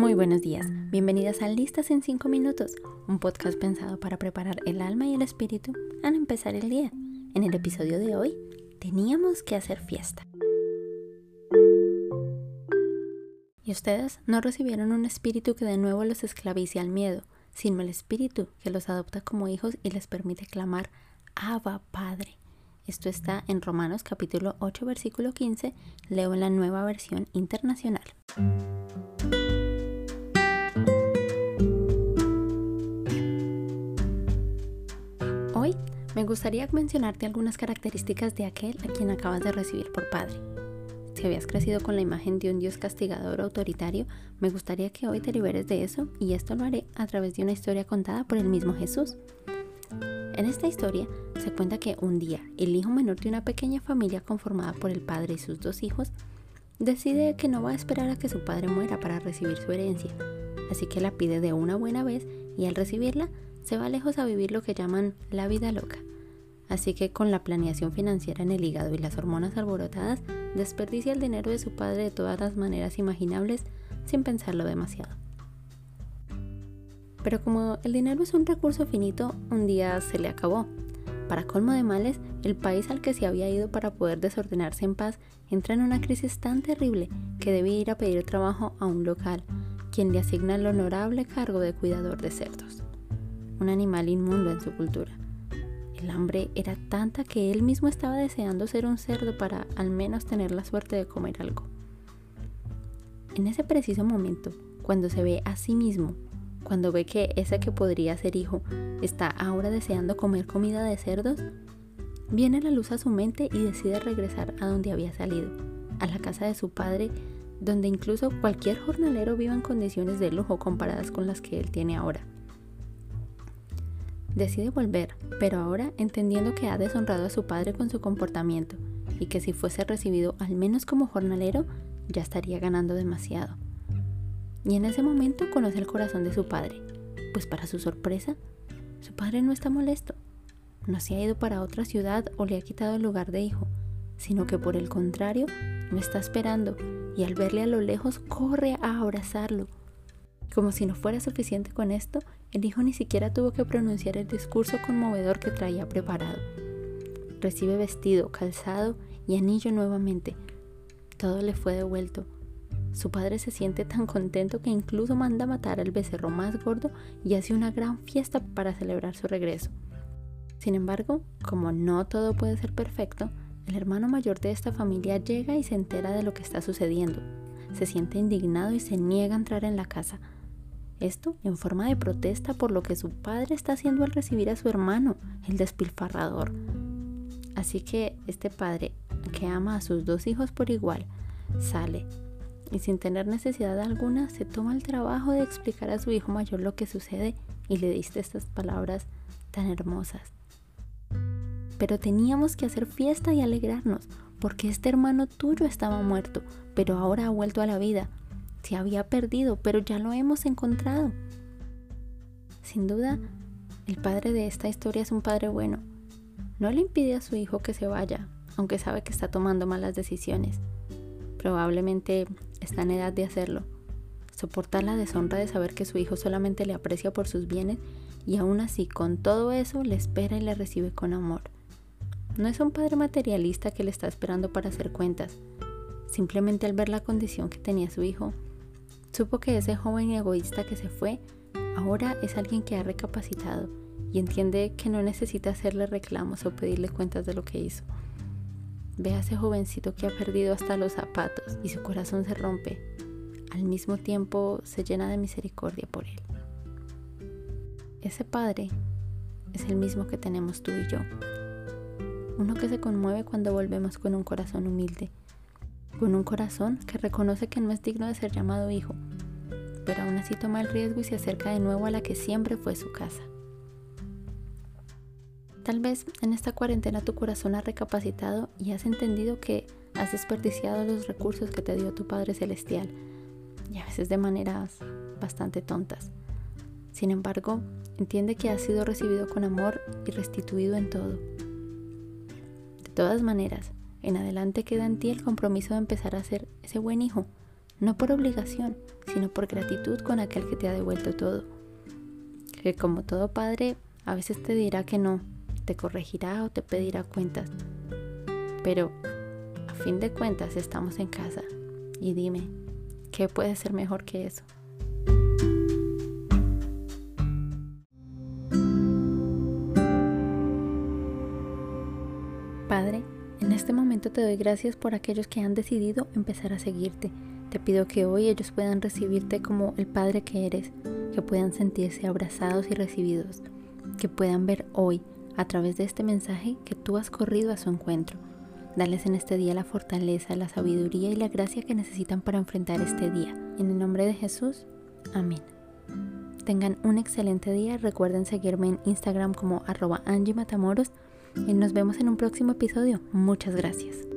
Muy buenos días, bienvenidas a Listas en 5 Minutos, un podcast pensado para preparar el alma y el espíritu al empezar el día. En el episodio de hoy, teníamos que hacer fiesta. Y ustedes no recibieron un espíritu que de nuevo los esclavice al miedo, sino el espíritu que los adopta como hijos y les permite clamar, Abba Padre. Esto está en Romanos capítulo 8 versículo 15, leo en la nueva versión internacional. Me gustaría mencionarte algunas características de aquel a quien acabas de recibir por padre. Si habías crecido con la imagen de un Dios castigador o autoritario, me gustaría que hoy te liberes de eso y esto lo haré a través de una historia contada por el mismo Jesús. En esta historia se cuenta que un día el hijo menor de una pequeña familia conformada por el padre y sus dos hijos decide que no va a esperar a que su padre muera para recibir su herencia, así que la pide de una buena vez y al recibirla se va lejos a vivir lo que llaman la vida loca. Así que con la planeación financiera en el hígado y las hormonas alborotadas, desperdicia el dinero de su padre de todas las maneras imaginables sin pensarlo demasiado. Pero como el dinero es un recurso finito, un día se le acabó. Para colmo de males, el país al que se había ido para poder desordenarse en paz entra en una crisis tan terrible que debe ir a pedir trabajo a un local, quien le asigna el honorable cargo de cuidador de cerdos un animal inmundo en su cultura. El hambre era tanta que él mismo estaba deseando ser un cerdo para al menos tener la suerte de comer algo. En ese preciso momento, cuando se ve a sí mismo, cuando ve que ese que podría ser hijo está ahora deseando comer comida de cerdos, viene la luz a su mente y decide regresar a donde había salido, a la casa de su padre, donde incluso cualquier jornalero vive en condiciones de lujo comparadas con las que él tiene ahora. Decide volver, pero ahora entendiendo que ha deshonrado a su padre con su comportamiento y que si fuese recibido al menos como jornalero, ya estaría ganando demasiado. Y en ese momento conoce el corazón de su padre, pues para su sorpresa, su padre no está molesto, no se ha ido para otra ciudad o le ha quitado el lugar de hijo, sino que por el contrario, lo está esperando y al verle a lo lejos corre a abrazarlo. Como si no fuera suficiente con esto, el hijo ni siquiera tuvo que pronunciar el discurso conmovedor que traía preparado. Recibe vestido, calzado y anillo nuevamente. Todo le fue devuelto. Su padre se siente tan contento que incluso manda matar al becerro más gordo y hace una gran fiesta para celebrar su regreso. Sin embargo, como no todo puede ser perfecto, el hermano mayor de esta familia llega y se entera de lo que está sucediendo. Se siente indignado y se niega a entrar en la casa. Esto en forma de protesta por lo que su padre está haciendo al recibir a su hermano, el despilfarrador. Así que este padre, que ama a sus dos hijos por igual, sale y sin tener necesidad alguna se toma el trabajo de explicar a su hijo mayor lo que sucede y le diste estas palabras tan hermosas. Pero teníamos que hacer fiesta y alegrarnos, porque este hermano tuyo estaba muerto, pero ahora ha vuelto a la vida se había perdido, pero ya lo hemos encontrado. Sin duda, el padre de esta historia es un padre bueno. No le impide a su hijo que se vaya, aunque sabe que está tomando malas decisiones. Probablemente está en edad de hacerlo. Soporta la deshonra de saber que su hijo solamente le aprecia por sus bienes y aún así con todo eso le espera y le recibe con amor. No es un padre materialista que le está esperando para hacer cuentas. Simplemente al ver la condición que tenía su hijo, Supo que ese joven egoísta que se fue ahora es alguien que ha recapacitado y entiende que no necesita hacerle reclamos o pedirle cuentas de lo que hizo. Ve a ese jovencito que ha perdido hasta los zapatos y su corazón se rompe. Al mismo tiempo se llena de misericordia por él. Ese padre es el mismo que tenemos tú y yo. Uno que se conmueve cuando volvemos con un corazón humilde con un corazón que reconoce que no es digno de ser llamado hijo, pero aún así toma el riesgo y se acerca de nuevo a la que siempre fue su casa. Tal vez en esta cuarentena tu corazón ha recapacitado y has entendido que has desperdiciado los recursos que te dio tu Padre Celestial, y a veces de maneras bastante tontas. Sin embargo, entiende que has sido recibido con amor y restituido en todo. De todas maneras, en adelante queda en ti el compromiso de empezar a ser ese buen hijo, no por obligación, sino por gratitud con aquel que te ha devuelto todo. Que como todo padre, a veces te dirá que no, te corregirá o te pedirá cuentas. Pero, a fin de cuentas, estamos en casa. Y dime, ¿qué puede ser mejor que eso? Este momento te doy gracias por aquellos que han decidido empezar a seguirte. Te pido que hoy ellos puedan recibirte como el Padre que eres, que puedan sentirse abrazados y recibidos, que puedan ver hoy a través de este mensaje que tú has corrido a su encuentro. Dales en este día la fortaleza, la sabiduría y la gracia que necesitan para enfrentar este día. En el nombre de Jesús, amén. Tengan un excelente día. Recuerden seguirme en Instagram como arroba nos vemos en un próximo episodio. Muchas gracias.